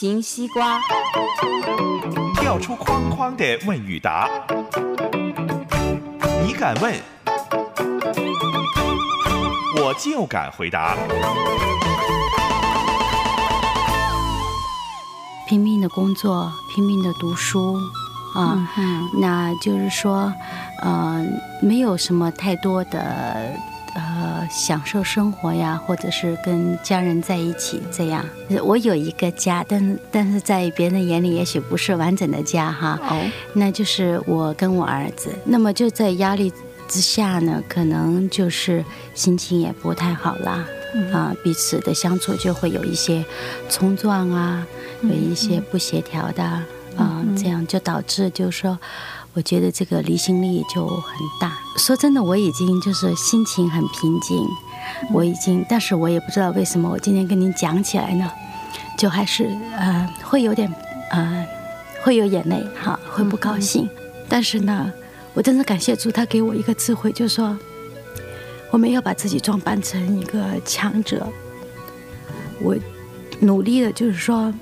形西瓜，跳出框框的问与答，你敢问，我就敢回答。拼命的工作，拼命的读书，啊，那就是说，呃，没有什么太多的呃享受生活呀，或者是跟家人在一起这样。我有一个家，但但是在别人眼里也许不是完整的家哈。哦，那就是我跟我儿子。那么就在压力之下呢，可能就是心情也不太好啦，啊，彼此的相处就会有一些冲撞啊，有一些不协调的啊，这样就导致就是说，我觉得这个离心力就很大。说真的，我已经就是心情很平静，我已经，但是我也不知道为什么我今天跟您讲起来呢，就还是呃会有点呃会有眼泪哈，会不高兴，但是呢。我真的感谢主，他给我一个智慧，就是说，我没有把自己装扮成一个强者。我努力的，就是说，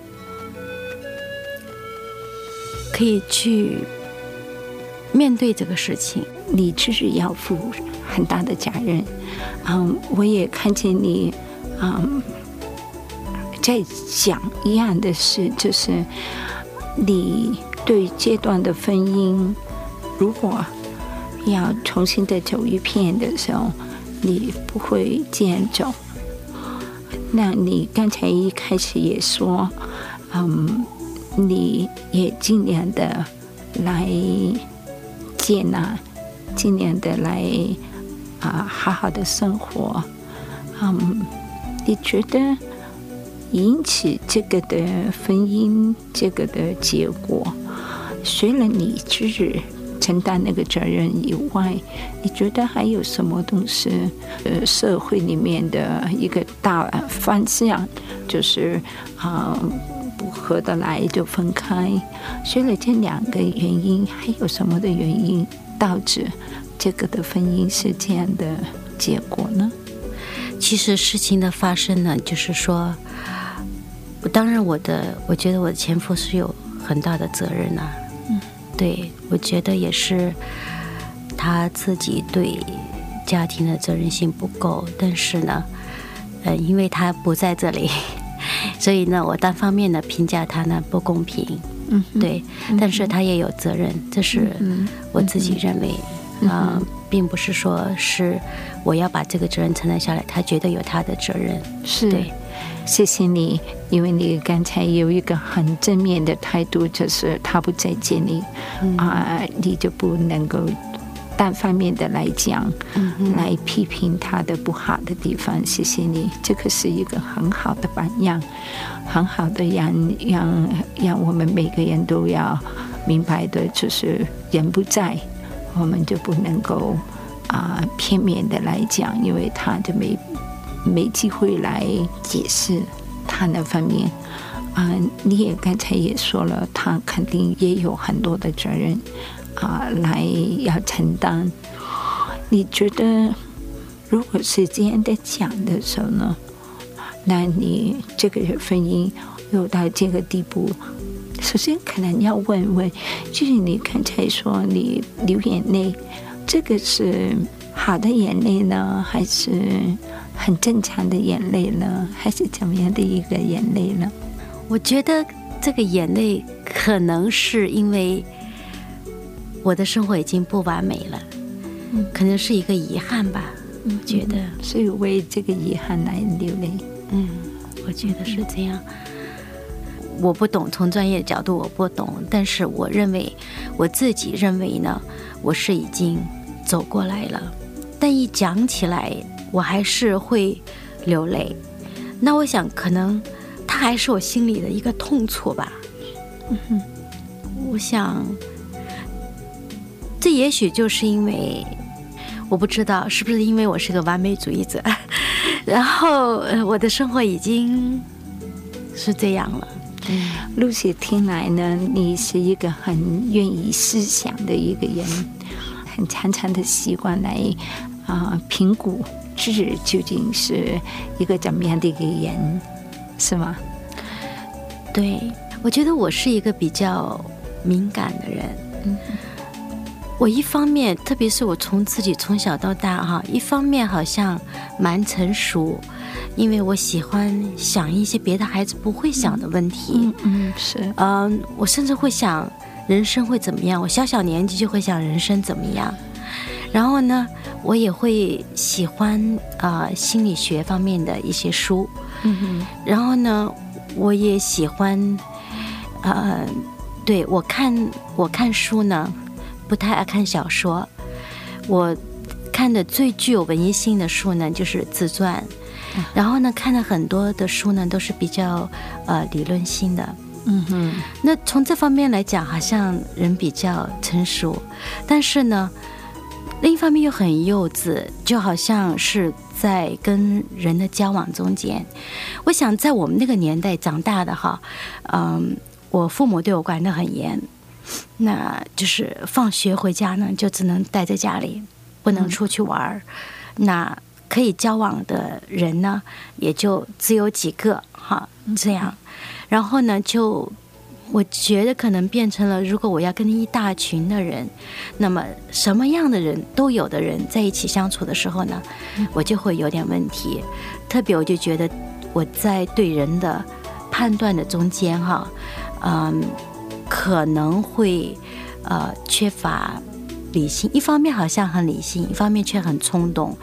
可以去面对这个事情。你其实要负很大的责任。嗯，我也看见你，嗯，在讲一样的事，就是你对阶段的婚姻。如果要重新的走一遍的时候，你不会这样走。那你刚才一开始也说，嗯，你也尽量的来接纳，尽量的来啊，好好的生活。嗯，你觉得引起这个的婚姻这个的结果，除了你之日。承担那个责任以外，你觉得还有什么东西？呃，社会里面的一个大方向，就是啊，不合得来就分开。所以这两个原因，还有什么的原因导致这个的婚姻是这样的结果呢？其实事情的发生呢，就是说，当然我的，我觉得我的前夫是有很大的责任呐。对，我觉得也是他自己对家庭的责任心不够，但是呢，呃，因为他不在这里，所以呢，我单方面的评价他呢不公平。嗯，对，但是他也有责任，这是我自己认为啊，并不是说是我要把这个责任承担下来，他绝对有他的责任。是，对。谢谢你，因为你刚才有一个很正面的态度，就是他不再见你，啊，你就不能够单方面的来讲，来批评他的不好的地方。谢谢你，这个是一个很好的榜样，很好的让让让我们每个人都要明白的，就是人不在，我们就不能够啊片面的来讲，因为他就没。没机会来解释他那方面，啊，你也刚才也说了，他肯定也有很多的责任啊，来要承担。你觉得，如果是这样的讲的时候呢，那你这个婚姻又到这个地步，首先可能要问问，就是你刚才说你流眼泪，这个是好的眼泪呢，还是？很正常的眼泪呢，还是怎么样的一个眼泪呢？我觉得这个眼泪可能是因为我的生活已经不完美了，嗯，可能是一个遗憾吧。我觉得，所以为这个遗憾来流泪。嗯，我觉得是这样。我不懂，从专业角度我不懂，但是我认为我自己认为呢，我是已经走过来了。但一讲起来。我还是会流泪，那我想可能他还是我心里的一个痛处吧。嗯哼我想，这也许就是因为我不知道是不是因为我是个完美主义者，然后呃我的生活已经是这样了。露西听来呢，你是一个很愿意思想的一个人，很常常的习惯来啊、评估自己究竟是一个怎么样的一个人，是吗？对，我觉得我是一个比较敏感的人。嗯，我一方面，特别是我从自己从小到大哈，一方面好像蛮成熟，因为我喜欢想一些别的孩子不会想的问题。嗯，是，嗯，我甚至会想人生会怎么样。我小小年纪就会想人生怎么样。然后呢，我也会喜欢啊、呃心理学方面的一些书。嗯哼，然后呢，我也喜欢，呃，对我看我看书呢，不太爱看小说。我看的最具有文艺性的书呢，就是自传。然后呢，看了很多的书呢，都是比较呃理论性的。嗯哼，那从这方面来讲，好像人比较成熟，但是呢，另一方面又很幼稚，就好像是在跟人的交往中间。我想在我们那个年代长大的哈，嗯，我父母对我管得很严，那就是放学回家呢，就只能待在家里，不能出去玩儿。那可以交往的人呢，也就只有几个哈，这样。然后呢，就我觉得可能变成了，如果我要跟一大群的人，那么什么样的人都有的人在一起相处的时候呢，我就会有点问题。特别我就觉得我在对人的判断的中间哈，嗯，可能会呃缺乏理性。一方面好像很理性，一方面却很冲动。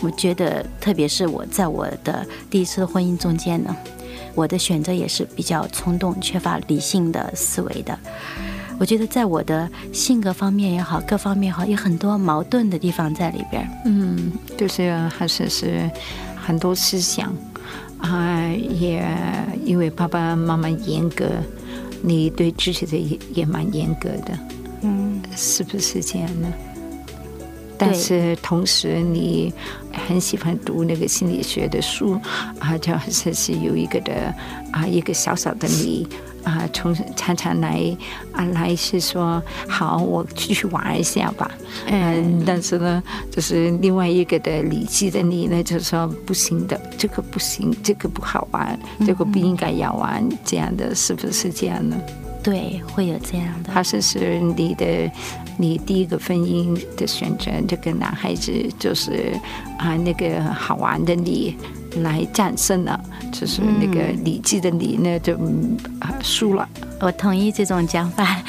我觉得，特别是我在我的第一次婚姻中间呢，我的选择也是比较冲动、缺乏理性的思维的。我觉得在我的性格方面也好，各方面也好，有很多矛盾的地方在里边。嗯，就是还是是很多思想啊、也因为爸爸妈妈严格，你对自己的也也蛮严格的，嗯，是不是这样呢？但是同时，你很喜欢读那个心理学的书啊，就好像是有一个的啊，一个小小的你啊，从常常来啊来是说好，我继续玩一下吧，嗯，但是呢，就是另外一个的理智的你呢，就说不行的，这个不行，这个不好玩，这个不应该要玩，这样的是不是这样呢？对，会有这样的。还是是你的你第一个婚姻的选择，这个男孩子就是啊那个好玩的你来战胜了，就是那个理智的你呢就输了。我同意这种讲法。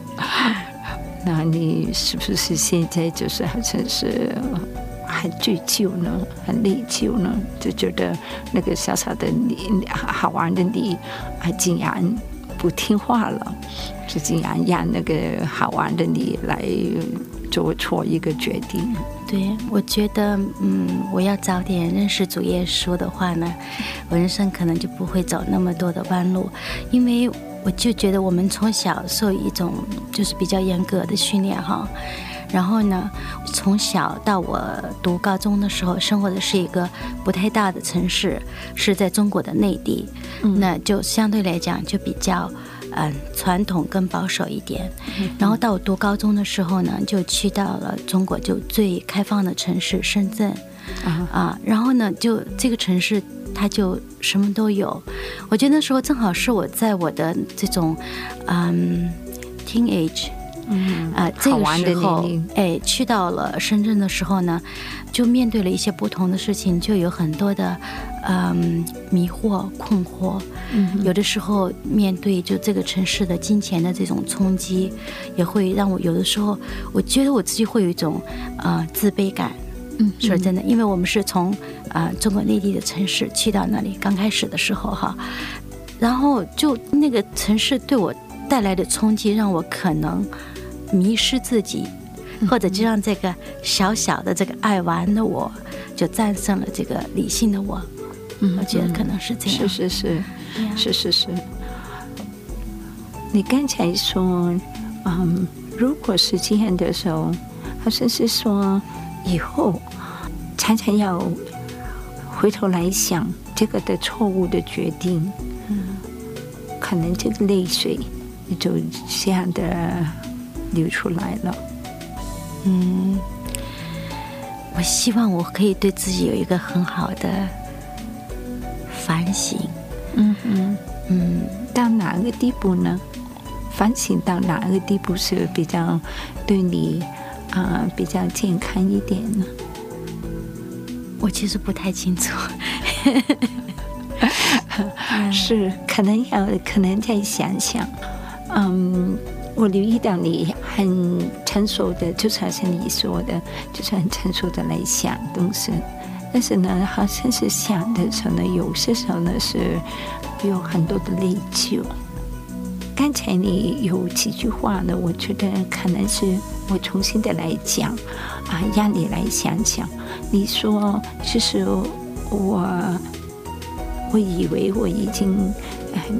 那你是不是现在就是好像是很追究呢，很内疚呢？就觉得那个小小的你，好玩的你，啊，竟然不听话了，就竟然让那个好玩的你来做错一个决定。对，我觉得，嗯，我要早点认识主耶稣的话呢，我人生可能就不会走那么多的弯路，因为我就觉得我们从小受一种就是比较严格的训练哈，然后呢，从小到我读高中的时候，生活的是一个不太大的城市，是在中国的内地，那就相对来讲就比较。嗯，传统更保守一点。然后到我读高中的时候呢，就去到了中国就最开放的城市深圳啊啊。然后呢，就这个城市它就什么都有。我觉得那时候正好是我在我的这种嗯 teenage 嗯啊、这个时候，哎，去到了深圳的时候呢，就面对了一些不同的事情，就有很多的嗯迷惑、困惑。嗯有的时候面对就这个城市的金钱的这种冲击，也会让我有的时候，我觉得我自己会有一种呃自卑感。嗯说真的，因为我们是从啊、呃中国内地的城市去到那里，刚开始的时候哈，然后就那个城市对我带来的冲击，让我可能迷失自己，或者就让这个小小的这个爱玩的我，就战胜了这个理性的我。嗯我觉得可能是这样。是是是是是是。你刚才说，嗯，如果是这样的时候，好像是说以后常常要回头来想这个的错误的决定，嗯，可能这个泪水就这样的流出来了。嗯，我希望我可以对自己有一个很好的反省。嗯嗯嗯，到哪个地步呢？反省到哪个地步是比较对你啊比较健康一点呢？我其实不太清楚。是，可能要可能再想想。嗯，我留意到你很成熟的，就是好像你说的，就是很成熟的来想东西。但是呢，好像是想的时候呢，有些时候呢是有很多的内疚。刚才你有几句话呢，我觉得可能是我重新的来讲啊，让你来想想。你说，其实我我以为我已经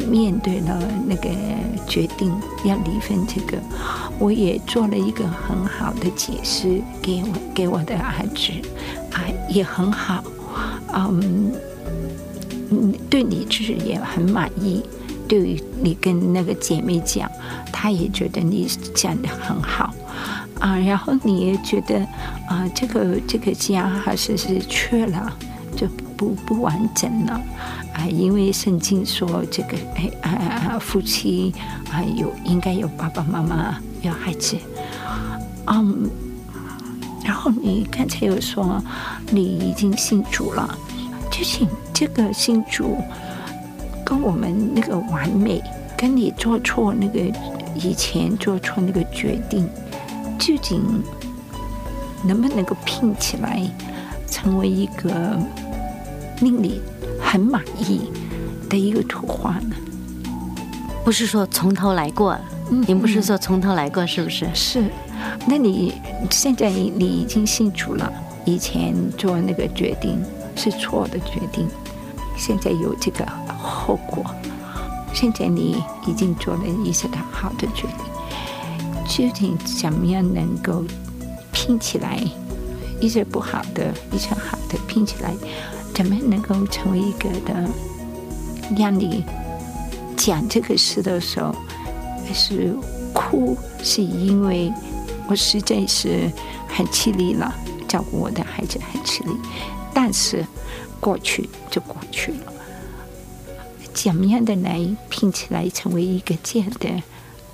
面对了那个决定要离婚，这个我也做了一个很好的解释给我给我的儿子啊，也很好，嗯，对你就是也很满意。对于你跟那个姐妹讲，她也觉得你讲的很好啊，然后你也觉得啊，这个这个家还是是缺了，就不不完整了啊，因为圣经说这个哎啊夫妻啊有应该有爸爸妈妈有孩子，嗯，然后你刚才又说你已经信主了，就请这个信主。跟我们那个完美，跟你做错那个以前做错那个决定，究竟能不能够拼起来，成为一个令你很满意的一个图画呢？不是说从头来过，您不是说从头来过，是不是？是。那你现在你你已经信主了，以前做那个决定是错的决定，现在有这个。后果，现在你已经做了一些的好的决定，究竟怎么样能够拼起来？一些不好的，一些好的拼起来，怎么能够成为一个的？让你讲这个事的时候，还是哭，是因为我实在是很吃力了，照顾我的孩子很吃力，但是过去就过去了。怎么样的来拼起来成为一个这样的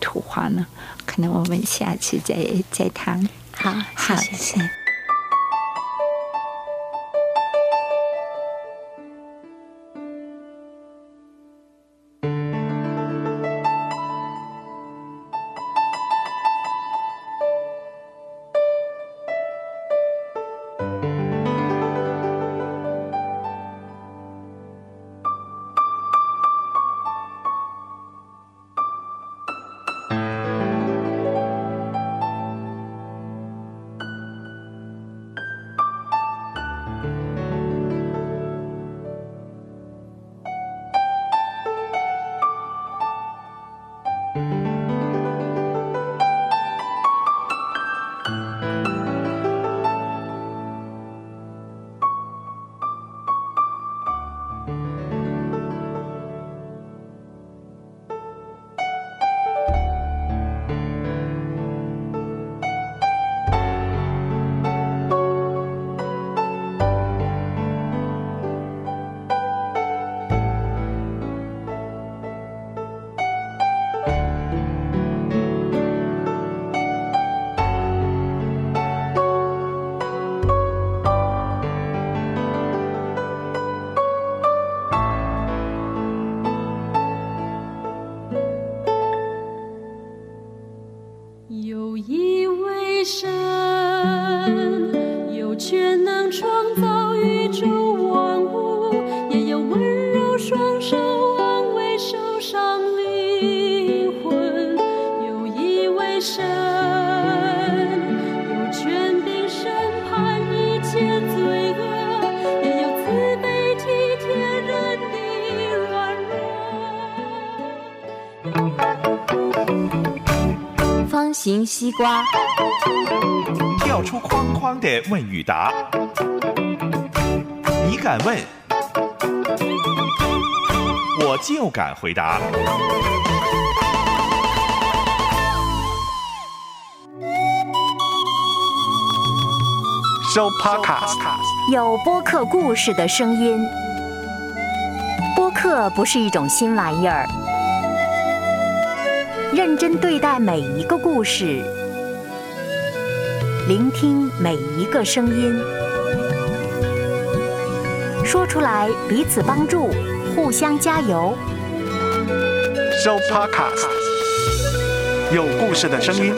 图画呢？可能我们下次再再谈。好，好，谢谢。型西瓜，跳出框框的问与答，你敢问，我就敢回答。收 Podcast，有播客故事的声音。播客不是一种新玩意儿，认真对待每一个故事，聆听每一个声音，说出来彼此帮助，互相加油。收 Podcast，有故事的声音。